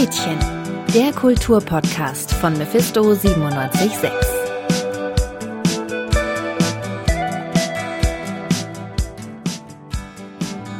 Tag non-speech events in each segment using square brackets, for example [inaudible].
Rädchen, der Kulturpodcast von Mephisto 976.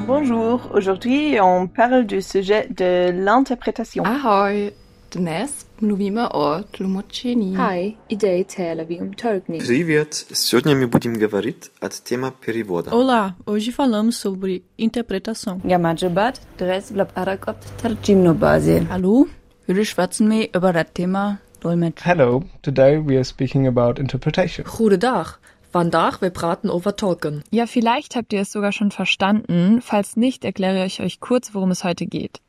Bonjour, aujourd'hui on parle du sujet de l'interprétation. Ahoj, dnes mluvíme o tlumocení. Hi, idei tela um Turkney. Привет! Сегодня мы будем говорить от тема перевода. Olá, hoje falamos sobre interpretação. Gamajabat, dres blab arakot tarjimno bazir. Hallo, wir schwatzen mir über das Thema Dolmetsch. Hello, today we are speaking about interpretation. Goedendag. Vandaag we praten over tolken. Ja, vielleicht habt ihr es sogar schon verstanden. Falls nicht, erkläre ich euch kurz, worum es heute geht.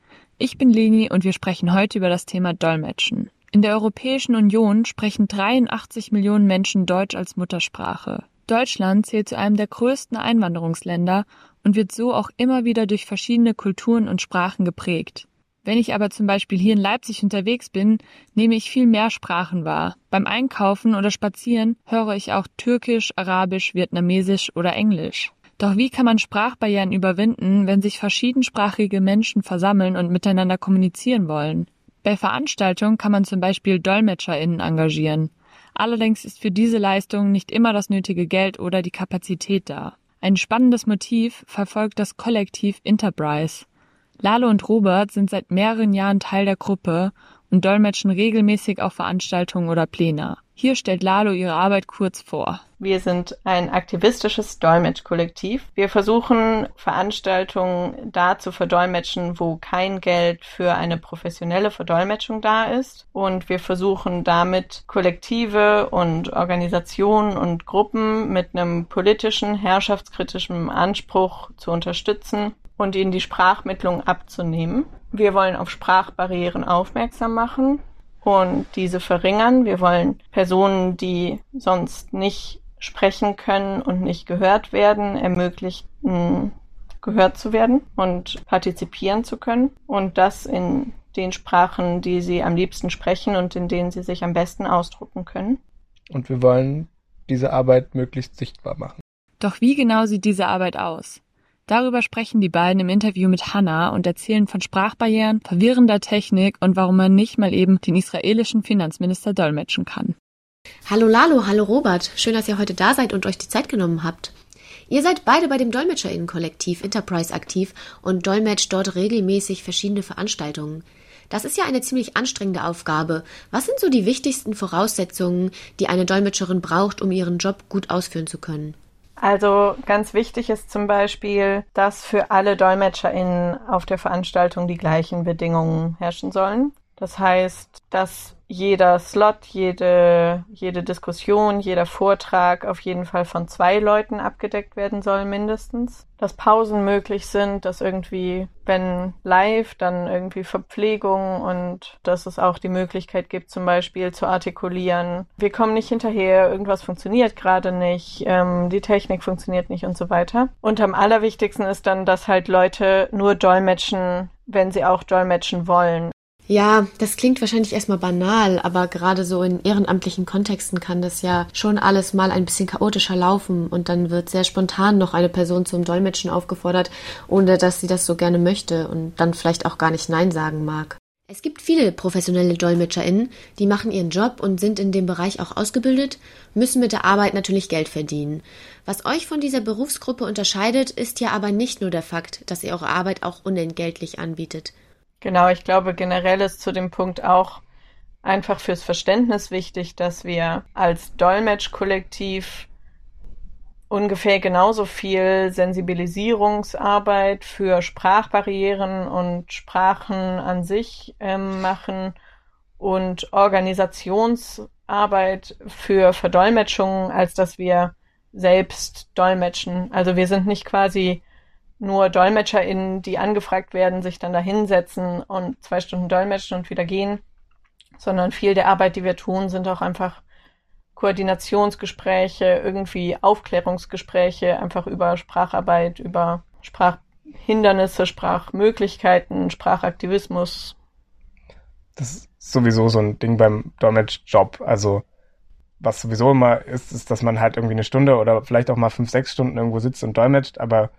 Ich bin Leni und wir sprechen heute über das Thema Dolmetschen. In der Europäischen Union sprechen 83 Millionen Menschen Deutsch als Muttersprache. Deutschland zählt zu einem der größten Einwanderungsländer und wird so auch immer wieder durch verschiedene Kulturen und Sprachen geprägt. Wenn ich aber zum Beispiel hier in Leipzig unterwegs bin, nehme ich viel mehr Sprachen wahr. Beim Einkaufen oder Spazieren höre ich auch Türkisch, Arabisch, Vietnamesisch oder Englisch. Doch wie kann man Sprachbarrieren überwinden, wenn sich verschiedensprachige Menschen versammeln und miteinander kommunizieren wollen? Bei Veranstaltungen kann man zum Beispiel DolmetscherInnen engagieren. Allerdings ist für diese Leistung nicht immer das nötige Geld oder die Kapazität da. Ein spannendes Motiv verfolgt das Kollektiv Enterprise. Lalo und Robert sind seit mehreren Jahren Teil der Gruppe und dolmetschen regelmäßig auf Veranstaltungen oder Pläne. Hier stellt Lalo ihre Arbeit kurz vor. Wir sind ein aktivistisches Dolmetschkollektiv. Wir versuchen Veranstaltungen da zu verdolmetschen, wo kein Geld für eine professionelle Verdolmetschung da ist. Und wir versuchen damit Kollektive und Organisationen und Gruppen mit einem politischen, herrschaftskritischen Anspruch zu unterstützen und ihnen die Sprachmittlung abzunehmen. Wir wollen auf Sprachbarrieren aufmerksam machen und diese verringern. Wir wollen Personen, die sonst nicht sprechen können und nicht gehört werden, ermöglichen, gehört zu werden und partizipieren zu können. Und das in den Sprachen, die sie am liebsten sprechen und in denen sie sich am besten ausdrucken können. Und wir wollen diese Arbeit möglichst sichtbar machen. Doch wie genau sieht diese Arbeit aus? Darüber sprechen die beiden im Interview mit Hannah und erzählen von Sprachbarrieren, verwirrender Technik und warum man nicht mal eben den israelischen Finanzminister dolmetschen kann. Hallo Lalo, hallo Robert. Schön, dass ihr heute da seid und euch die Zeit genommen habt. Ihr seid beide bei dem DolmetscherInnen-Kollektiv Enterprise aktiv und dolmetscht dort regelmäßig verschiedene Veranstaltungen. Das ist ja eine ziemlich anstrengende Aufgabe. Was sind so die wichtigsten Voraussetzungen, die eine Dolmetscherin braucht, um ihren Job gut ausführen zu können? Also ganz wichtig ist zum Beispiel, dass für alle DolmetscherInnen auf der Veranstaltung die gleichen Bedingungen herrschen sollen. Das heißt, dass jeder Slot, jede, jede Diskussion, jeder Vortrag auf jeden Fall von zwei Leuten abgedeckt werden soll, mindestens. Dass Pausen möglich sind, dass irgendwie, wenn live, dann irgendwie Verpflegung und dass es auch die Möglichkeit gibt, zum Beispiel zu artikulieren. Wir kommen nicht hinterher, irgendwas funktioniert gerade nicht, ähm, die Technik funktioniert nicht und so weiter. Und am allerwichtigsten ist dann, dass halt Leute nur dolmetschen, wenn sie auch dolmetschen wollen. Ja, das klingt wahrscheinlich erstmal banal, aber gerade so in ehrenamtlichen Kontexten kann das ja schon alles mal ein bisschen chaotischer laufen und dann wird sehr spontan noch eine Person zum Dolmetschen aufgefordert, ohne dass sie das so gerne möchte und dann vielleicht auch gar nicht Nein sagen mag. Es gibt viele professionelle DolmetscherInnen, die machen ihren Job und sind in dem Bereich auch ausgebildet, müssen mit der Arbeit natürlich Geld verdienen. Was euch von dieser Berufsgruppe unterscheidet, ist ja aber nicht nur der Fakt, dass ihr eure Arbeit auch unentgeltlich anbietet. Genau, ich glaube generell ist zu dem Punkt auch einfach fürs Verständnis wichtig, dass wir als Dolmetschkollektiv ungefähr genauso viel Sensibilisierungsarbeit für Sprachbarrieren und Sprachen an sich ähm, machen und Organisationsarbeit für Verdolmetschungen, als dass wir selbst dolmetschen. Also wir sind nicht quasi nur DolmetscherInnen, die angefragt werden, sich dann da hinsetzen und zwei Stunden dolmetschen und wieder gehen, sondern viel der Arbeit, die wir tun, sind auch einfach Koordinationsgespräche, irgendwie Aufklärungsgespräche, einfach über Spracharbeit, über Sprachhindernisse, Sprachmöglichkeiten, Sprachaktivismus. Das ist sowieso so ein Ding beim Dolmetschjob. Also was sowieso immer ist, ist, dass man halt irgendwie eine Stunde oder vielleicht auch mal fünf, sechs Stunden irgendwo sitzt und dolmetscht, aber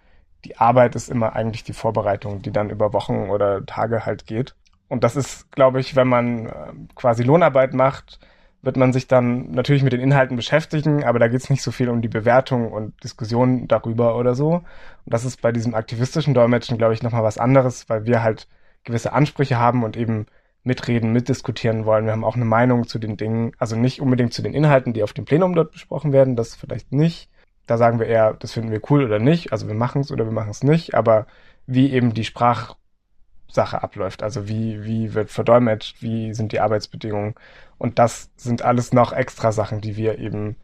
die Arbeit ist immer eigentlich die Vorbereitung, die dann über Wochen oder Tage halt geht. Und das ist, glaube ich, wenn man äh, quasi Lohnarbeit macht, wird man sich dann natürlich mit den Inhalten beschäftigen, aber da geht es nicht so viel um die Bewertung und Diskussion darüber oder so. Und das ist bei diesem aktivistischen Dolmetschen, glaube ich, nochmal was anderes, weil wir halt gewisse Ansprüche haben und eben mitreden, mitdiskutieren wollen. Wir haben auch eine Meinung zu den Dingen, also nicht unbedingt zu den Inhalten, die auf dem Plenum dort besprochen werden, das vielleicht nicht. Da sagen wir eher, das finden wir cool oder nicht, also wir machen es oder wir machen es nicht, aber wie eben die Sprachsache abläuft, also wie, wie wird verdolmetscht, wie sind die Arbeitsbedingungen? Und das sind alles noch extra Sachen, die wir eben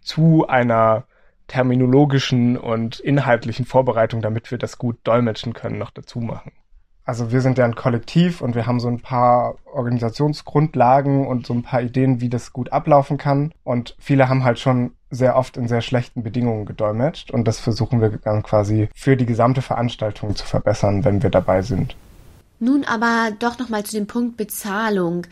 zu einer terminologischen und inhaltlichen Vorbereitung, damit wir das gut dolmetschen können, noch dazu machen. Also wir sind ja ein Kollektiv und wir haben so ein paar Organisationsgrundlagen und so ein paar Ideen, wie das gut ablaufen kann. Und viele haben halt schon sehr oft in sehr schlechten Bedingungen gedolmetscht und das versuchen wir dann quasi für die gesamte Veranstaltung zu verbessern, wenn wir dabei sind. Nun aber doch nochmal zu dem Punkt Bezahlung.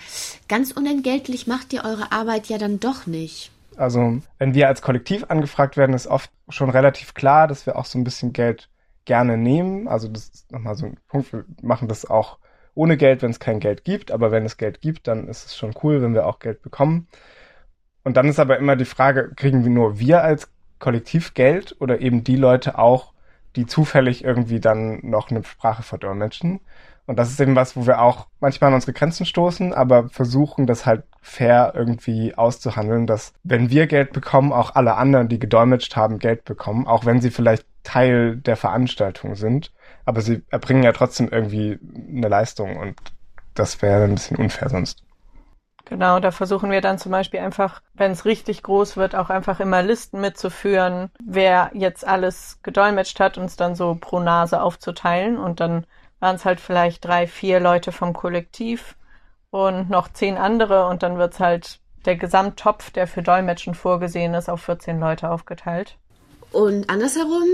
Ganz unentgeltlich macht ihr eure Arbeit ja dann doch nicht. Also, wenn wir als Kollektiv angefragt werden, ist oft schon relativ klar, dass wir auch so ein bisschen Geld gerne nehmen. Also das ist nochmal so ein Punkt. Wir machen das auch ohne Geld, wenn es kein Geld gibt. Aber wenn es Geld gibt, dann ist es schon cool, wenn wir auch Geld bekommen. Und dann ist aber immer die Frage, kriegen wir nur wir als Kollektiv Geld oder eben die Leute auch, die zufällig irgendwie dann noch eine Sprache verdolmetschen? Und das ist eben was, wo wir auch manchmal an unsere Grenzen stoßen, aber versuchen, das halt fair irgendwie auszuhandeln, dass wenn wir Geld bekommen, auch alle anderen, die gedolmetscht haben, Geld bekommen, auch wenn sie vielleicht Teil der Veranstaltung sind. Aber sie erbringen ja trotzdem irgendwie eine Leistung und das wäre ein bisschen unfair sonst. Genau, da versuchen wir dann zum Beispiel einfach, wenn es richtig groß wird, auch einfach immer Listen mitzuführen, wer jetzt alles gedolmetscht hat, uns dann so pro Nase aufzuteilen und dann waren es halt vielleicht drei, vier Leute vom Kollektiv und noch zehn andere und dann wird es halt der Gesamttopf, der für Dolmetschen vorgesehen ist, auf 14 Leute aufgeteilt. Und andersherum,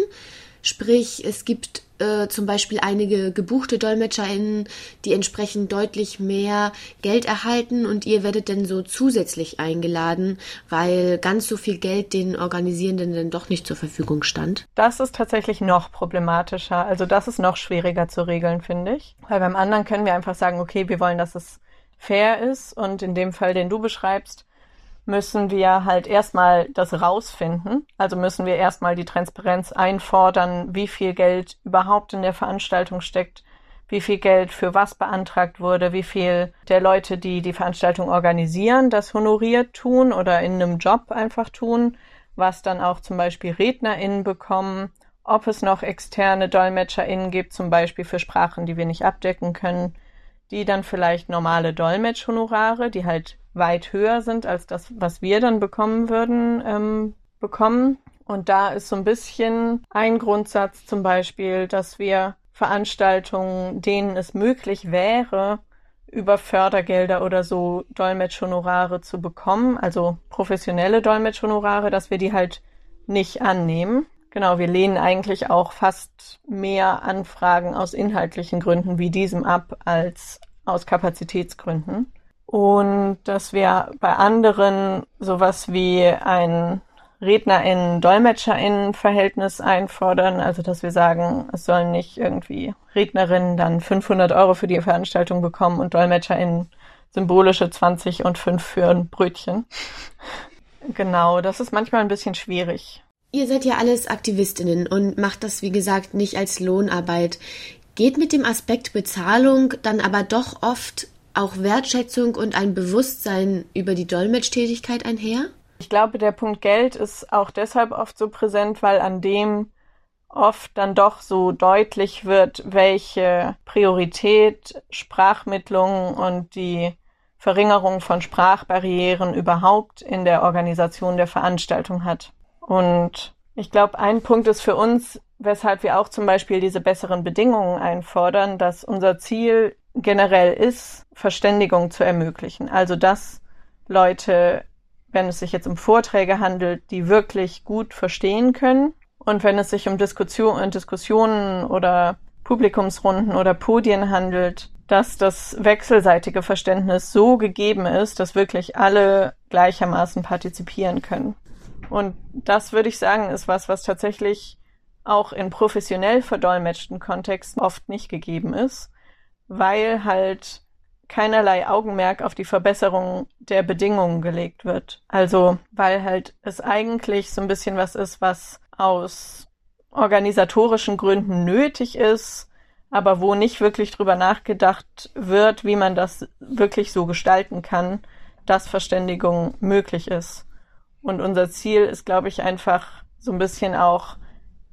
sprich, es gibt äh, zum Beispiel einige gebuchte DolmetscherInnen, die entsprechend deutlich mehr Geld erhalten und ihr werdet dann so zusätzlich eingeladen, weil ganz so viel Geld den Organisierenden dann doch nicht zur Verfügung stand. Das ist tatsächlich noch problematischer. Also das ist noch schwieriger zu regeln, finde ich. Weil beim anderen können wir einfach sagen, okay, wir wollen, dass es fair ist und in dem Fall, den du beschreibst, müssen wir halt erstmal das rausfinden. Also müssen wir erstmal die Transparenz einfordern, wie viel Geld überhaupt in der Veranstaltung steckt, wie viel Geld für was beantragt wurde, wie viel der Leute, die die Veranstaltung organisieren, das honoriert tun oder in einem Job einfach tun, was dann auch zum Beispiel RednerInnen bekommen, ob es noch externe DolmetscherInnen gibt, zum Beispiel für Sprachen, die wir nicht abdecken können, die dann vielleicht normale Dolmetschhonorare, die halt weit höher sind als das, was wir dann bekommen würden, ähm, bekommen. Und da ist so ein bisschen ein Grundsatz zum Beispiel, dass wir Veranstaltungen, denen es möglich wäre, über Fördergelder oder so Dolmetschhonorare zu bekommen, also professionelle Dolmetschhonorare, dass wir die halt nicht annehmen. Genau, wir lehnen eigentlich auch fast mehr Anfragen aus inhaltlichen Gründen wie diesem ab als aus Kapazitätsgründen und dass wir bei anderen sowas wie ein RednerInnen, DolmetscherInnen-Verhältnis einfordern, also dass wir sagen, es sollen nicht irgendwie Rednerinnen dann 500 Euro für die Veranstaltung bekommen und DolmetscherInnen symbolische 20 und 5 für ein Brötchen. [laughs] genau, das ist manchmal ein bisschen schwierig. Ihr seid ja alles AktivistInnen und macht das, wie gesagt, nicht als Lohnarbeit. Geht mit dem Aspekt Bezahlung dann aber doch oft auch Wertschätzung und ein Bewusstsein über die Dolmetschtätigkeit einher? Ich glaube, der Punkt Geld ist auch deshalb oft so präsent, weil an dem oft dann doch so deutlich wird, welche Priorität Sprachmittlung und die Verringerung von Sprachbarrieren überhaupt in der Organisation der Veranstaltung hat. Und ich glaube, ein Punkt ist für uns, weshalb wir auch zum Beispiel diese besseren Bedingungen einfordern, dass unser Ziel generell ist, Verständigung zu ermöglichen. Also dass Leute, wenn es sich jetzt um Vorträge handelt, die wirklich gut verstehen können und wenn es sich um Diskussion, Diskussionen oder Publikumsrunden oder Podien handelt, dass das wechselseitige Verständnis so gegeben ist, dass wirklich alle gleichermaßen partizipieren können. Und das würde ich sagen, ist was, was tatsächlich auch in professionell verdolmetschten Kontexten oft nicht gegeben ist weil halt keinerlei Augenmerk auf die Verbesserung der Bedingungen gelegt wird. Also, weil halt es eigentlich so ein bisschen was ist, was aus organisatorischen Gründen nötig ist, aber wo nicht wirklich drüber nachgedacht wird, wie man das wirklich so gestalten kann, dass Verständigung möglich ist. Und unser Ziel ist, glaube ich, einfach so ein bisschen auch,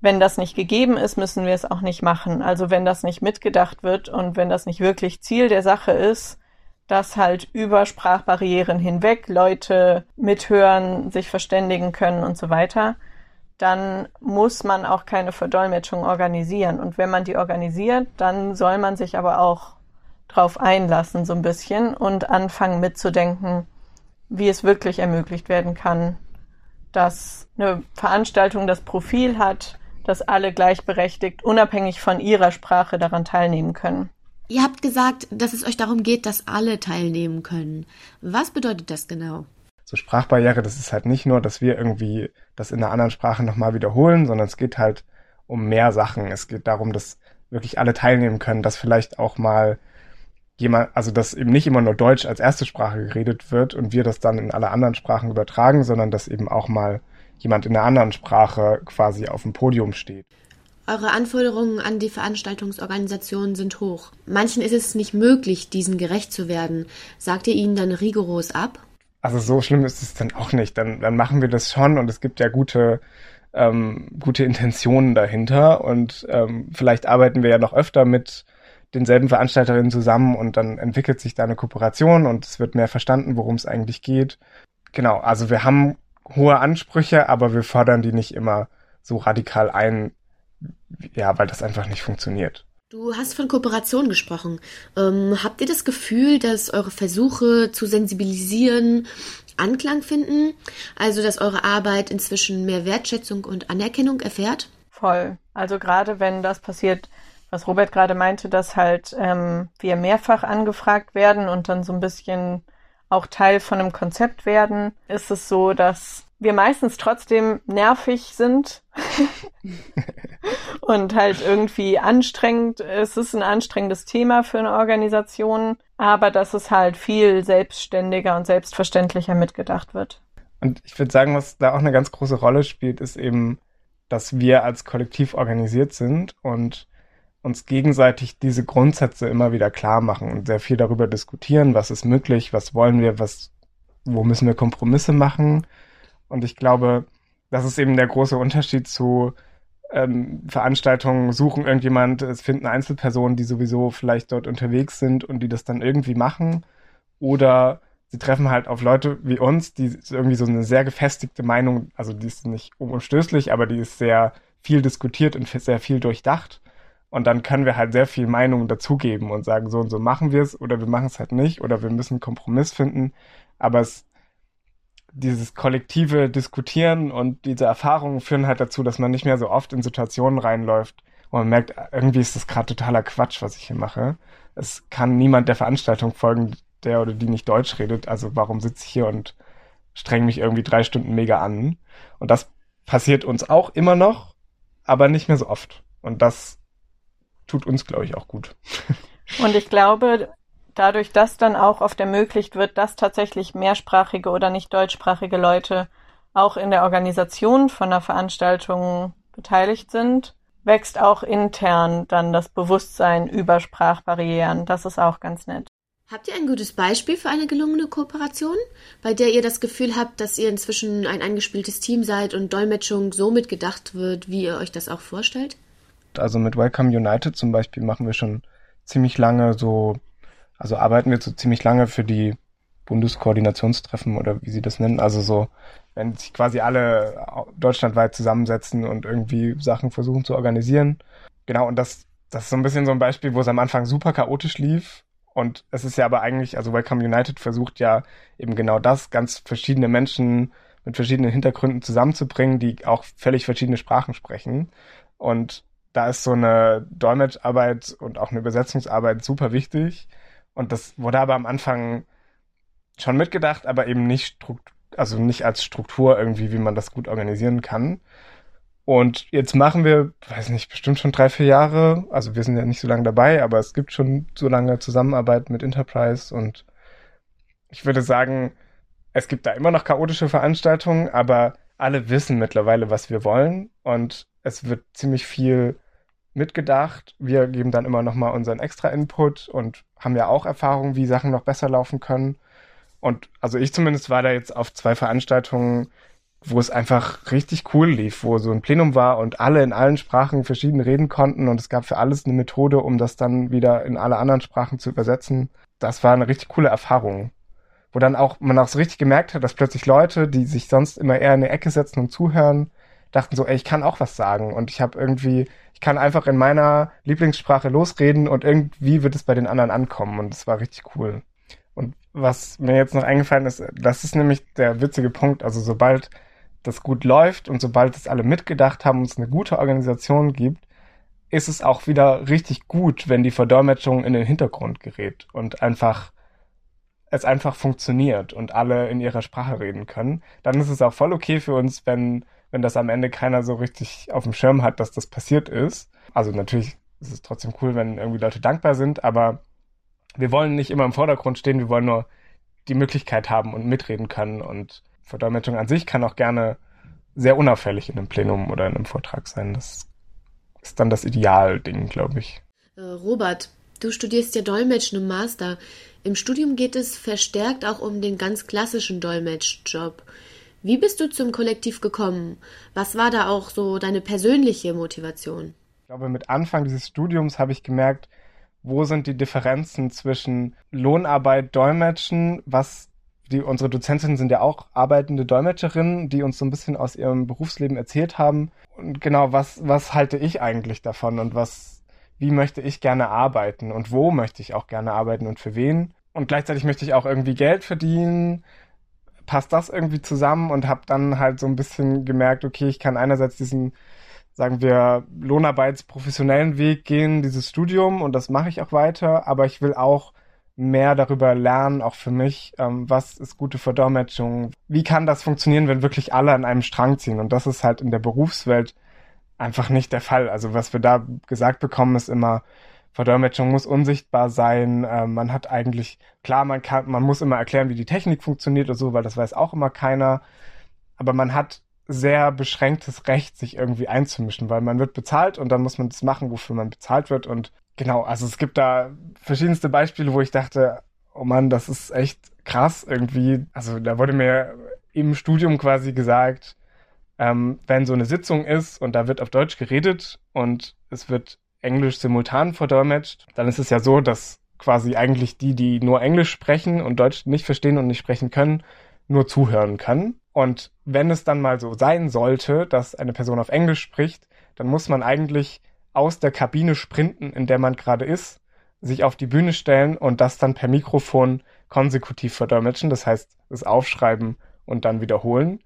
wenn das nicht gegeben ist, müssen wir es auch nicht machen. Also wenn das nicht mitgedacht wird und wenn das nicht wirklich Ziel der Sache ist, dass halt über Sprachbarrieren hinweg Leute mithören, sich verständigen können und so weiter, dann muss man auch keine Verdolmetschung organisieren. Und wenn man die organisiert, dann soll man sich aber auch drauf einlassen, so ein bisschen und anfangen mitzudenken, wie es wirklich ermöglicht werden kann, dass eine Veranstaltung das Profil hat, dass alle gleichberechtigt, unabhängig von ihrer Sprache daran teilnehmen können. Ihr habt gesagt, dass es euch darum geht, dass alle teilnehmen können. Was bedeutet das genau? So Sprachbarriere, das ist halt nicht nur, dass wir irgendwie das in einer anderen Sprache nochmal wiederholen, sondern es geht halt um mehr Sachen. Es geht darum, dass wirklich alle teilnehmen können, dass vielleicht auch mal jemand, also dass eben nicht immer nur Deutsch als erste Sprache geredet wird und wir das dann in alle anderen Sprachen übertragen, sondern dass eben auch mal jemand in einer anderen Sprache quasi auf dem Podium steht. Eure Anforderungen an die Veranstaltungsorganisationen sind hoch. Manchen ist es nicht möglich, diesen gerecht zu werden. Sagt ihr ihnen dann rigoros ab? Also so schlimm ist es dann auch nicht. Dann, dann machen wir das schon und es gibt ja gute, ähm, gute Intentionen dahinter und ähm, vielleicht arbeiten wir ja noch öfter mit denselben Veranstalterinnen zusammen und dann entwickelt sich da eine Kooperation und es wird mehr verstanden, worum es eigentlich geht. Genau, also wir haben hohe Ansprüche, aber wir fordern die nicht immer so radikal ein, ja, weil das einfach nicht funktioniert. Du hast von Kooperation gesprochen. Ähm, habt ihr das Gefühl, dass eure Versuche zu sensibilisieren Anklang finden? Also, dass eure Arbeit inzwischen mehr Wertschätzung und Anerkennung erfährt? Voll. Also gerade wenn das passiert, was Robert gerade meinte, dass halt ähm, wir mehrfach angefragt werden und dann so ein bisschen auch Teil von einem Konzept werden, ist es so, dass wir meistens trotzdem nervig sind [laughs] und halt irgendwie anstrengend. Es ist ein anstrengendes Thema für eine Organisation, aber dass es halt viel selbstständiger und selbstverständlicher mitgedacht wird. Und ich würde sagen, was da auch eine ganz große Rolle spielt, ist eben, dass wir als Kollektiv organisiert sind und uns gegenseitig diese Grundsätze immer wieder klar machen und sehr viel darüber diskutieren, was ist möglich, was wollen wir, was, wo müssen wir Kompromisse machen. Und ich glaube, das ist eben der große Unterschied zu ähm, Veranstaltungen, suchen irgendjemand, es finden Einzelpersonen, die sowieso vielleicht dort unterwegs sind und die das dann irgendwie machen. Oder sie treffen halt auf Leute wie uns, die irgendwie so eine sehr gefestigte Meinung, also die ist nicht unumstößlich, aber die ist sehr viel diskutiert und sehr viel durchdacht. Und dann können wir halt sehr viel Meinung dazugeben und sagen, so und so machen wir es oder wir machen es halt nicht oder wir müssen einen Kompromiss finden. Aber es, dieses kollektive Diskutieren und diese Erfahrungen führen halt dazu, dass man nicht mehr so oft in Situationen reinläuft, wo man merkt, irgendwie ist das gerade totaler Quatsch, was ich hier mache. Es kann niemand der Veranstaltung folgen, der oder die nicht Deutsch redet. Also warum sitze ich hier und streng mich irgendwie drei Stunden mega an? Und das passiert uns auch immer noch, aber nicht mehr so oft. Und das tut uns, glaube ich, auch gut. [laughs] Und ich glaube, dadurch, dass dann auch oft ermöglicht wird, dass tatsächlich mehrsprachige oder nicht deutschsprachige Leute auch in der Organisation von einer Veranstaltung beteiligt sind, wächst auch intern dann das Bewusstsein über Sprachbarrieren. Das ist auch ganz nett. Habt ihr ein gutes Beispiel für eine gelungene Kooperation, bei der ihr das Gefühl habt, dass ihr inzwischen ein eingespieltes Team seid und Dolmetschung so mitgedacht wird, wie ihr euch das auch vorstellt? Also mit Welcome United zum Beispiel machen wir schon ziemlich lange so, also arbeiten wir so ziemlich lange für die Bundeskoordinationstreffen oder wie sie das nennen. Also so, wenn sich quasi alle deutschlandweit zusammensetzen und irgendwie Sachen versuchen zu organisieren. Genau, und das, das ist so ein bisschen so ein Beispiel, wo es am Anfang super chaotisch lief. Und es ist ja aber eigentlich, also Welcome United versucht ja eben genau das, ganz verschiedene Menschen mit verschiedenen Hintergründen zusammenzubringen, die auch völlig verschiedene Sprachen sprechen. Und da ist so eine Dolmetscharbeit und auch eine Übersetzungsarbeit super wichtig. Und das wurde aber am Anfang schon mitgedacht, aber eben nicht also nicht als Struktur irgendwie, wie man das gut organisieren kann. Und jetzt machen wir, weiß nicht, bestimmt schon drei, vier Jahre. Also wir sind ja nicht so lange dabei, aber es gibt schon so lange Zusammenarbeit mit Enterprise und ich würde sagen, es gibt da immer noch chaotische Veranstaltungen, aber alle wissen mittlerweile, was wir wollen und es wird ziemlich viel mitgedacht. Wir geben dann immer noch mal unseren extra Input und haben ja auch Erfahrung, wie Sachen noch besser laufen können. Und also ich zumindest war da jetzt auf zwei Veranstaltungen, wo es einfach richtig cool lief, wo so ein Plenum war und alle in allen Sprachen verschieden reden konnten und es gab für alles eine Methode, um das dann wieder in alle anderen Sprachen zu übersetzen. Das war eine richtig coole Erfahrung. Wo dann auch man auch so richtig gemerkt hat, dass plötzlich Leute, die sich sonst immer eher in eine Ecke setzen und zuhören, dachten so, ey, ich kann auch was sagen und ich habe irgendwie, ich kann einfach in meiner Lieblingssprache losreden und irgendwie wird es bei den anderen ankommen und es war richtig cool. Und was mir jetzt noch eingefallen ist, das ist nämlich der witzige Punkt, also sobald das gut läuft und sobald es alle mitgedacht haben und es eine gute Organisation gibt, ist es auch wieder richtig gut, wenn die Verdolmetschung in den Hintergrund gerät und einfach es einfach funktioniert und alle in ihrer Sprache reden können. Dann ist es auch voll okay für uns, wenn wenn das am Ende keiner so richtig auf dem Schirm hat, dass das passiert ist. Also natürlich ist es trotzdem cool, wenn irgendwie Leute dankbar sind, aber wir wollen nicht immer im Vordergrund stehen, wir wollen nur die Möglichkeit haben und mitreden können. Und Verdolmetschung an sich kann auch gerne sehr unauffällig in einem Plenum oder in einem Vortrag sein. Das ist dann das Idealding, glaube ich. Äh, Robert, du studierst ja Dolmetschen im Master. Im Studium geht es verstärkt auch um den ganz klassischen Dolmetschjob. Wie bist du zum Kollektiv gekommen? Was war da auch so deine persönliche Motivation? Ich glaube, mit Anfang dieses Studiums habe ich gemerkt, wo sind die Differenzen zwischen Lohnarbeit, Dolmetschen, was die, unsere Dozentinnen sind ja auch arbeitende Dolmetscherinnen, die uns so ein bisschen aus ihrem Berufsleben erzählt haben. Und genau, was, was halte ich eigentlich davon und was, wie möchte ich gerne arbeiten und wo möchte ich auch gerne arbeiten und für wen? Und gleichzeitig möchte ich auch irgendwie Geld verdienen passt das irgendwie zusammen und habe dann halt so ein bisschen gemerkt, okay, ich kann einerseits diesen, sagen wir, lohnarbeitsprofessionellen Weg gehen, dieses Studium und das mache ich auch weiter, aber ich will auch mehr darüber lernen, auch für mich, ähm, was ist gute Verdolmetschung, wie kann das funktionieren, wenn wirklich alle an einem Strang ziehen und das ist halt in der Berufswelt einfach nicht der Fall. Also was wir da gesagt bekommen, ist immer, Verdolmetschung muss unsichtbar sein. Äh, man hat eigentlich, klar, man kann, man muss immer erklären, wie die Technik funktioniert oder so, weil das weiß auch immer keiner. Aber man hat sehr beschränktes Recht, sich irgendwie einzumischen, weil man wird bezahlt und dann muss man das machen, wofür man bezahlt wird. Und genau, also es gibt da verschiedenste Beispiele, wo ich dachte, oh Mann, das ist echt krass irgendwie. Also da wurde mir im Studium quasi gesagt, ähm, wenn so eine Sitzung ist und da wird auf Deutsch geredet und es wird Englisch simultan verdolmetscht, dann ist es ja so, dass quasi eigentlich die, die nur Englisch sprechen und Deutsch nicht verstehen und nicht sprechen können, nur zuhören können. Und wenn es dann mal so sein sollte, dass eine Person auf Englisch spricht, dann muss man eigentlich aus der Kabine sprinten, in der man gerade ist, sich auf die Bühne stellen und das dann per Mikrofon konsekutiv verdolmetschen. Das heißt, es aufschreiben und dann wiederholen.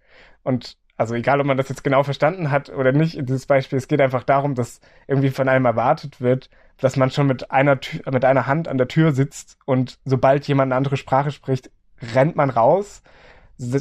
Und also egal, ob man das jetzt genau verstanden hat oder nicht, dieses Beispiel, es geht einfach darum, dass irgendwie von einem erwartet wird, dass man schon mit einer, Tür, mit einer Hand an der Tür sitzt und sobald jemand eine andere Sprache spricht, rennt man raus,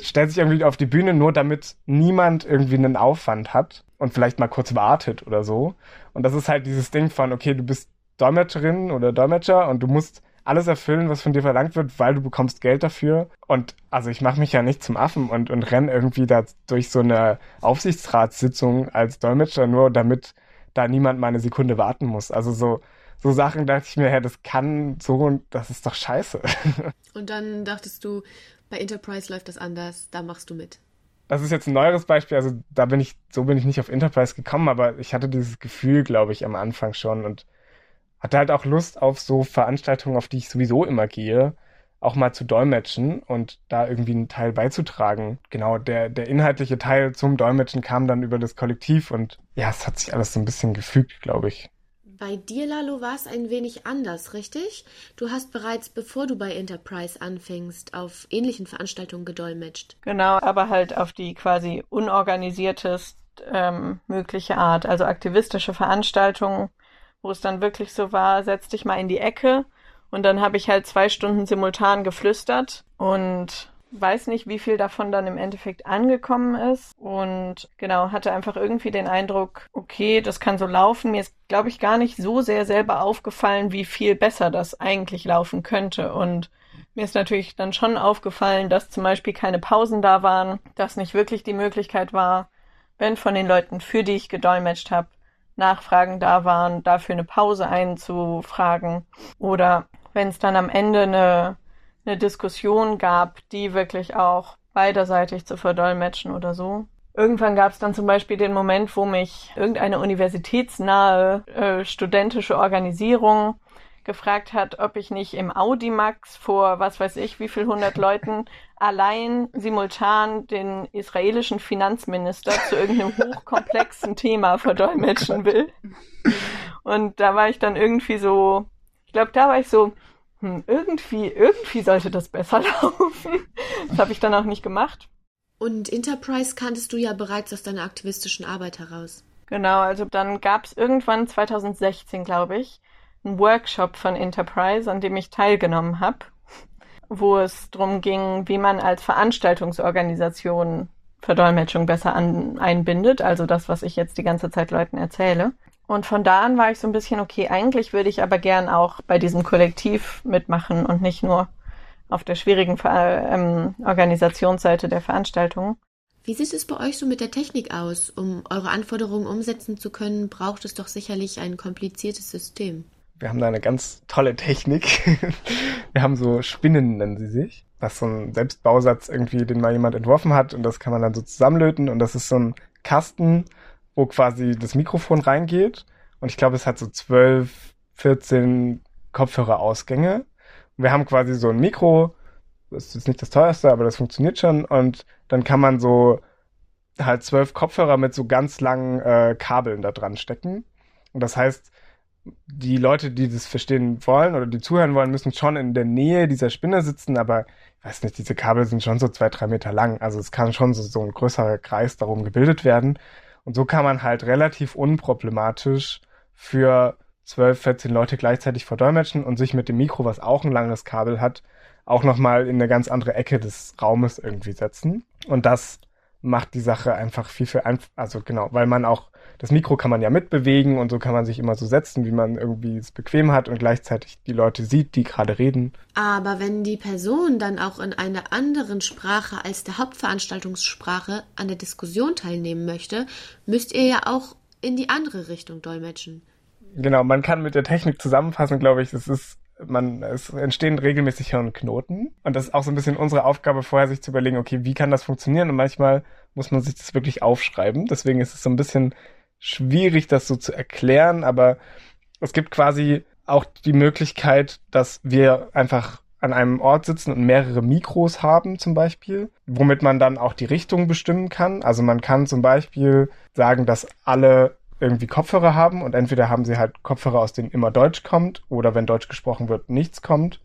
stellt sich irgendwie auf die Bühne, nur damit niemand irgendwie einen Aufwand hat und vielleicht mal kurz wartet oder so. Und das ist halt dieses Ding von, okay, du bist Dolmetscherin oder Dolmetscher und du musst alles erfüllen, was von dir verlangt wird, weil du bekommst Geld dafür. Und also ich mache mich ja nicht zum Affen und, und renn irgendwie da durch so eine Aufsichtsratssitzung als Dolmetscher, nur damit da niemand mal eine Sekunde warten muss. Also so, so Sachen dachte ich mir, ja, das kann so und das ist doch scheiße. [laughs] Und dann dachtest du, bei Enterprise läuft das anders, da machst du mit. Das ist jetzt ein neueres Beispiel, also da bin ich, so bin ich nicht auf Enterprise gekommen, aber ich hatte dieses Gefühl, glaube ich, am Anfang schon und hatte halt auch Lust auf so Veranstaltungen, auf die ich sowieso immer gehe, auch mal zu dolmetschen und da irgendwie einen Teil beizutragen. Genau, der, der inhaltliche Teil zum Dolmetschen kam dann über das Kollektiv und ja, es hat sich alles so ein bisschen gefügt, glaube ich. Bei dir, Lalo, war es ein wenig anders, richtig? Du hast bereits, bevor du bei Enterprise anfingst, auf ähnlichen Veranstaltungen gedolmetscht. Genau, aber halt auf die quasi unorganisiertest ähm, mögliche Art, also aktivistische Veranstaltungen, wo es dann wirklich so war, setz dich mal in die Ecke. Und dann habe ich halt zwei Stunden simultan geflüstert und weiß nicht, wie viel davon dann im Endeffekt angekommen ist und genau, hatte einfach irgendwie den Eindruck, okay, das kann so laufen. Mir ist, glaube ich, gar nicht so sehr selber aufgefallen, wie viel besser das eigentlich laufen könnte und mir ist natürlich dann schon aufgefallen, dass zum Beispiel keine Pausen da waren, dass nicht wirklich die Möglichkeit war, wenn von den Leuten, für die ich gedolmetscht habe, Nachfragen da waren, dafür eine Pause einzufragen oder wenn es dann am Ende eine, eine Diskussion gab, die wirklich auch beiderseitig zu verdolmetschen oder so. Irgendwann gab es dann zum Beispiel den Moment, wo mich irgendeine universitätsnahe äh, studentische Organisation gefragt hat, ob ich nicht im Audimax vor was weiß ich wie viel hundert Leuten allein simultan den israelischen Finanzminister zu irgendeinem hochkomplexen Thema verdolmetschen will. Und da war ich dann irgendwie so, ich glaube, da war ich so, hm, irgendwie, irgendwie sollte das besser [laughs] laufen. Das habe ich dann auch nicht gemacht. Und Enterprise kanntest du ja bereits aus deiner aktivistischen Arbeit heraus. Genau, also dann gab es irgendwann 2016, glaube ich, Workshop von Enterprise, an dem ich teilgenommen habe, wo es darum ging, wie man als Veranstaltungsorganisation Verdolmetschung besser an, einbindet, also das, was ich jetzt die ganze Zeit Leuten erzähle. Und von da an war ich so ein bisschen, okay, eigentlich würde ich aber gern auch bei diesem Kollektiv mitmachen und nicht nur auf der schwierigen Ver ähm, Organisationsseite der Veranstaltung. Wie sieht es bei euch so mit der Technik aus? Um eure Anforderungen umsetzen zu können, braucht es doch sicherlich ein kompliziertes System. Wir haben da eine ganz tolle Technik. [laughs] Wir haben so Spinnen, nennen sie sich. Das ist so ein Selbstbausatz irgendwie, den mal jemand entworfen hat und das kann man dann so zusammenlöten und das ist so ein Kasten, wo quasi das Mikrofon reingeht. Und ich glaube, es hat so 12, 14 Kopfhörerausgänge. Und wir haben quasi so ein Mikro, das ist jetzt nicht das teuerste, aber das funktioniert schon. Und dann kann man so halt zwölf Kopfhörer mit so ganz langen äh, Kabeln da dran stecken. Und das heißt, die Leute, die das verstehen wollen oder die zuhören wollen, müssen schon in der Nähe dieser Spinne sitzen, aber ich weiß nicht, diese Kabel sind schon so zwei, drei Meter lang. Also es kann schon so, so ein größerer Kreis darum gebildet werden. Und so kann man halt relativ unproblematisch für 12, 14 Leute gleichzeitig verdolmetschen und sich mit dem Mikro, was auch ein langes Kabel hat, auch nochmal in eine ganz andere Ecke des Raumes irgendwie setzen. Und das macht die Sache einfach viel, viel einfacher. Also genau, weil man auch, das Mikro kann man ja mitbewegen und so kann man sich immer so setzen, wie man irgendwie es bequem hat und gleichzeitig die Leute sieht, die gerade reden. Aber wenn die Person dann auch in einer anderen Sprache als der Hauptveranstaltungssprache an der Diskussion teilnehmen möchte, müsst ihr ja auch in die andere Richtung dolmetschen. Genau, man kann mit der Technik zusammenfassen, glaube ich, es ist man, es entstehen regelmäßig Hirnknoten. Und das ist auch so ein bisschen unsere Aufgabe, vorher sich zu überlegen, okay, wie kann das funktionieren? Und manchmal muss man sich das wirklich aufschreiben. Deswegen ist es so ein bisschen schwierig, das so zu erklären, aber es gibt quasi auch die Möglichkeit, dass wir einfach an einem Ort sitzen und mehrere Mikros haben zum Beispiel, womit man dann auch die Richtung bestimmen kann. Also man kann zum Beispiel sagen, dass alle irgendwie Kopfhörer haben und entweder haben sie halt Kopfhörer, aus denen immer Deutsch kommt oder wenn Deutsch gesprochen wird, nichts kommt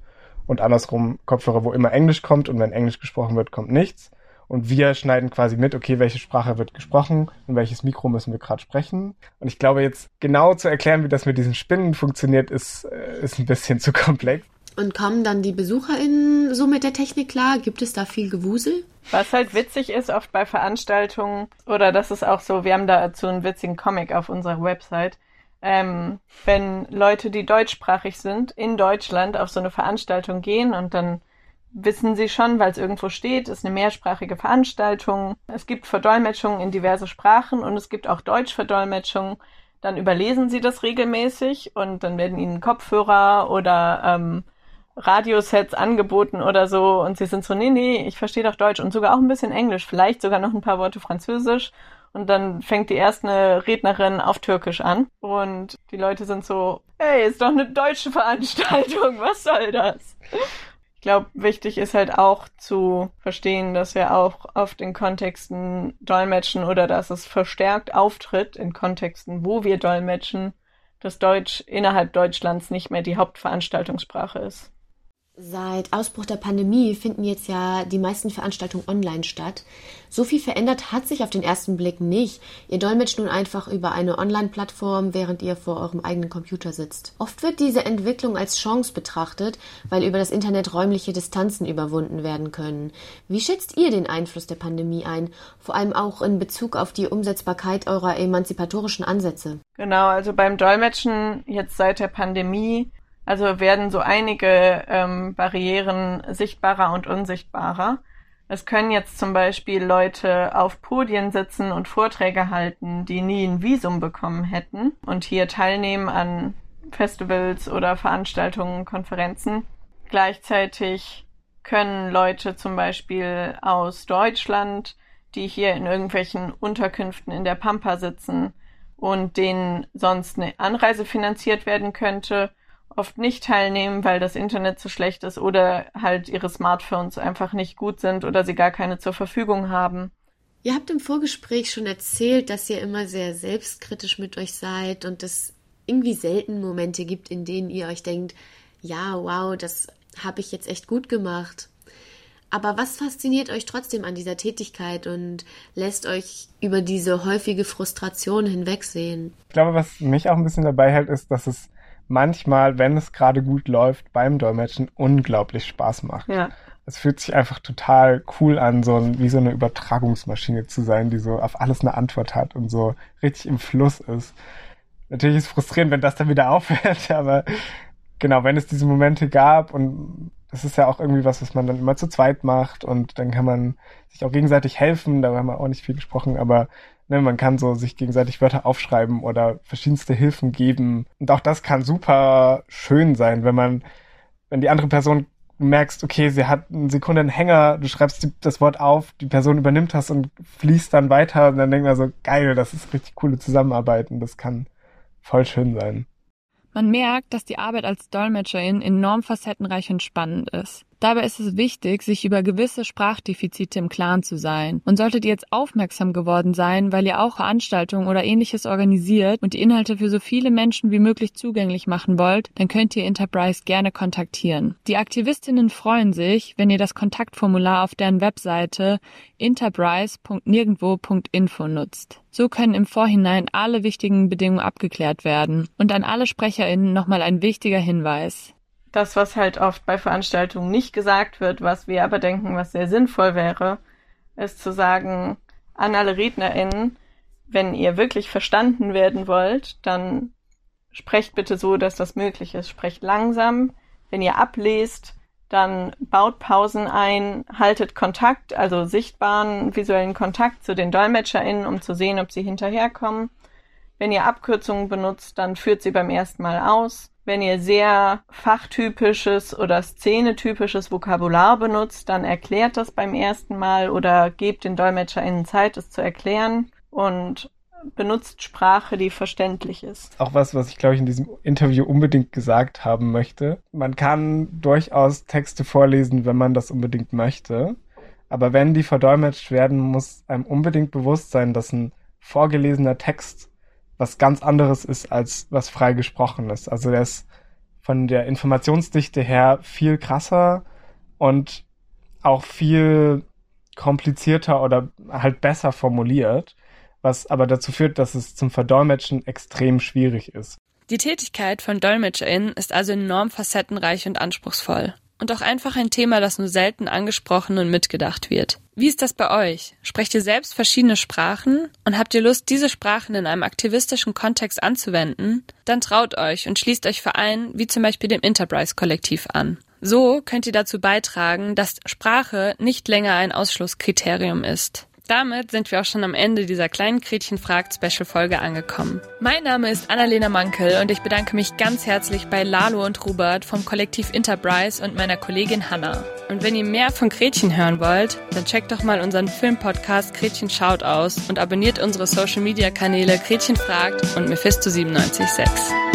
und andersrum Kopfhörer, wo immer Englisch kommt und wenn Englisch gesprochen wird, kommt nichts. Und wir schneiden quasi mit, okay, welche Sprache wird gesprochen und welches Mikro müssen wir gerade sprechen. Und ich glaube, jetzt genau zu erklären, wie das mit diesen Spinnen funktioniert, ist, äh, ist ein bisschen [laughs] zu komplex. Und kommen dann die BesucherInnen so mit der Technik klar? Gibt es da viel Gewusel? Was halt witzig ist, oft bei Veranstaltungen, oder das ist auch so, wir haben dazu einen witzigen Comic auf unserer Website, ähm, wenn Leute, die deutschsprachig sind, in Deutschland auf so eine Veranstaltung gehen und dann wissen sie schon, weil es irgendwo steht, ist eine mehrsprachige Veranstaltung. Es gibt Verdolmetschungen in diverse Sprachen und es gibt auch Deutschverdolmetschungen. Dann überlesen sie das regelmäßig und dann werden ihnen Kopfhörer oder ähm, Radiosets angeboten oder so und sie sind so, nee, nee, ich verstehe doch Deutsch und sogar auch ein bisschen Englisch, vielleicht sogar noch ein paar Worte Französisch und dann fängt die erste Rednerin auf Türkisch an und die Leute sind so, hey, ist doch eine deutsche Veranstaltung, [laughs] was soll das? Ich glaube, wichtig ist halt auch zu verstehen, dass wir auch auf den Kontexten dolmetschen oder dass es verstärkt auftritt in Kontexten, wo wir dolmetschen, dass Deutsch innerhalb Deutschlands nicht mehr die Hauptveranstaltungssprache ist. Seit Ausbruch der Pandemie finden jetzt ja die meisten Veranstaltungen online statt. So viel verändert hat sich auf den ersten Blick nicht. Ihr dolmetscht nun einfach über eine Online-Plattform, während ihr vor eurem eigenen Computer sitzt. Oft wird diese Entwicklung als Chance betrachtet, weil über das Internet räumliche Distanzen überwunden werden können. Wie schätzt ihr den Einfluss der Pandemie ein, vor allem auch in Bezug auf die Umsetzbarkeit eurer emanzipatorischen Ansätze? Genau, also beim Dolmetschen jetzt seit der Pandemie also werden so einige ähm, Barrieren sichtbarer und unsichtbarer. Es können jetzt zum Beispiel Leute auf Podien sitzen und Vorträge halten, die nie ein Visum bekommen hätten und hier teilnehmen an Festivals oder Veranstaltungen, Konferenzen. Gleichzeitig können Leute zum Beispiel aus Deutschland, die hier in irgendwelchen Unterkünften in der Pampa sitzen und denen sonst eine Anreise finanziert werden könnte, oft nicht teilnehmen, weil das Internet zu schlecht ist oder halt ihre Smartphones einfach nicht gut sind oder sie gar keine zur Verfügung haben. Ihr habt im Vorgespräch schon erzählt, dass ihr immer sehr selbstkritisch mit euch seid und es irgendwie selten Momente gibt, in denen ihr euch denkt, ja, wow, das habe ich jetzt echt gut gemacht. Aber was fasziniert euch trotzdem an dieser Tätigkeit und lässt euch über diese häufige Frustration hinwegsehen? Ich glaube, was mich auch ein bisschen dabei hält, ist, dass es manchmal, wenn es gerade gut läuft, beim Dolmetschen unglaublich Spaß macht. Ja. Es fühlt sich einfach total cool an, so wie so eine Übertragungsmaschine zu sein, die so auf alles eine Antwort hat und so richtig im Fluss ist. Natürlich ist es frustrierend, wenn das dann wieder [laughs] aufhört, aber genau, wenn es diese Momente gab und es ist ja auch irgendwie was, was man dann immer zu zweit macht und dann kann man sich auch gegenseitig helfen, da haben wir auch nicht viel gesprochen, aber Ne, man kann so sich gegenseitig Wörter aufschreiben oder verschiedenste Hilfen geben. Und auch das kann super schön sein, wenn man, wenn die andere Person merkst, okay, sie hat eine Sekunde einen Hänger, du schreibst die, das Wort auf, die Person übernimmt das und fließt dann weiter und dann denkt man so, geil, das ist richtig coole Zusammenarbeit und das kann voll schön sein. Man merkt, dass die Arbeit als Dolmetscherin enorm facettenreich und spannend ist. Dabei ist es wichtig, sich über gewisse Sprachdefizite im Klaren zu sein. Und solltet ihr jetzt aufmerksam geworden sein, weil ihr auch Veranstaltungen oder ähnliches organisiert und die Inhalte für so viele Menschen wie möglich zugänglich machen wollt, dann könnt ihr Enterprise gerne kontaktieren. Die Aktivistinnen freuen sich, wenn ihr das Kontaktformular auf deren Webseite enterprise.nirgendwo.info nutzt. So können im Vorhinein alle wichtigen Bedingungen abgeklärt werden. Und an alle SprecherInnen nochmal ein wichtiger Hinweis das, was halt oft bei Veranstaltungen nicht gesagt wird, was wir aber denken, was sehr sinnvoll wäre, ist zu sagen an alle RednerInnen, wenn ihr wirklich verstanden werden wollt, dann sprecht bitte so, dass das möglich ist. Sprecht langsam. Wenn ihr ablest, dann baut Pausen ein, haltet Kontakt, also sichtbaren visuellen Kontakt zu den DolmetscherInnen, um zu sehen, ob sie hinterherkommen. Wenn ihr Abkürzungen benutzt, dann führt sie beim ersten Mal aus. Wenn ihr sehr fachtypisches oder szenetypisches Vokabular benutzt, dann erklärt das beim ersten Mal oder gebt den DolmetscherInnen Zeit, es zu erklären und benutzt Sprache, die verständlich ist. Auch was, was ich glaube ich in diesem Interview unbedingt gesagt haben möchte. Man kann durchaus Texte vorlesen, wenn man das unbedingt möchte. Aber wenn die verdolmetscht werden, muss einem unbedingt bewusst sein, dass ein vorgelesener Text was ganz anderes ist, als was frei gesprochen ist. Also der ist von der Informationsdichte her viel krasser und auch viel komplizierter oder halt besser formuliert, was aber dazu führt, dass es zum Verdolmetschen extrem schwierig ist. Die Tätigkeit von DolmetscherInnen ist also enorm facettenreich und anspruchsvoll und auch einfach ein Thema, das nur selten angesprochen und mitgedacht wird. Wie ist das bei euch? Sprecht ihr selbst verschiedene Sprachen und habt ihr Lust, diese Sprachen in einem aktivistischen Kontext anzuwenden? Dann traut euch und schließt euch Vereinen wie zum Beispiel dem Enterprise-Kollektiv an. So könnt ihr dazu beitragen, dass Sprache nicht länger ein Ausschlusskriterium ist. Damit sind wir auch schon am Ende dieser kleinen Gretchen fragt Special Folge angekommen. Mein Name ist Annalena Mankel und ich bedanke mich ganz herzlich bei Lalo und Robert vom Kollektiv Enterprise und meiner Kollegin Hanna. Und wenn ihr mehr von Gretchen hören wollt, dann checkt doch mal unseren Filmpodcast Gretchen schaut aus und abonniert unsere Social Media Kanäle Gretchen fragt und Mephisto 976.